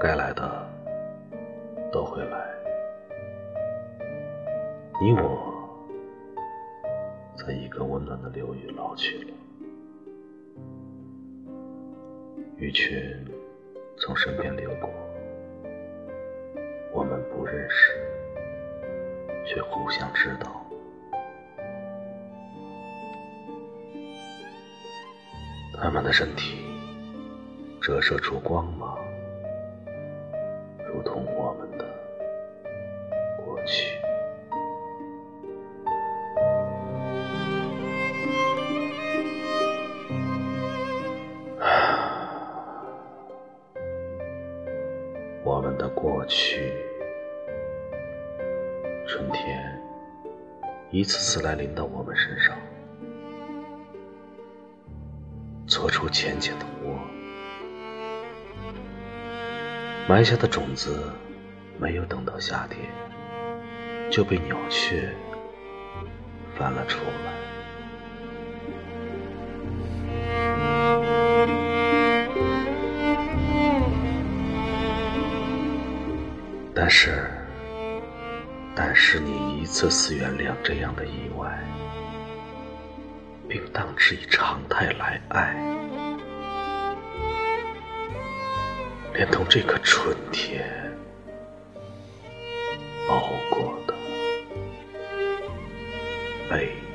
该来的都会来，你我在一个温暖的流域老去了，鱼群从身边流过，我们不认识，却互相知道。他们的身体折射出光芒，同我们的过去。我们的过去，春天一次次来临到我们身上。搓出浅浅的窝，埋下的种子没有等到夏天，就被鸟雀翻了出来。但是，但是你一次次原谅这样的意外。并当之以常态来爱，连同这个春天熬过的悲。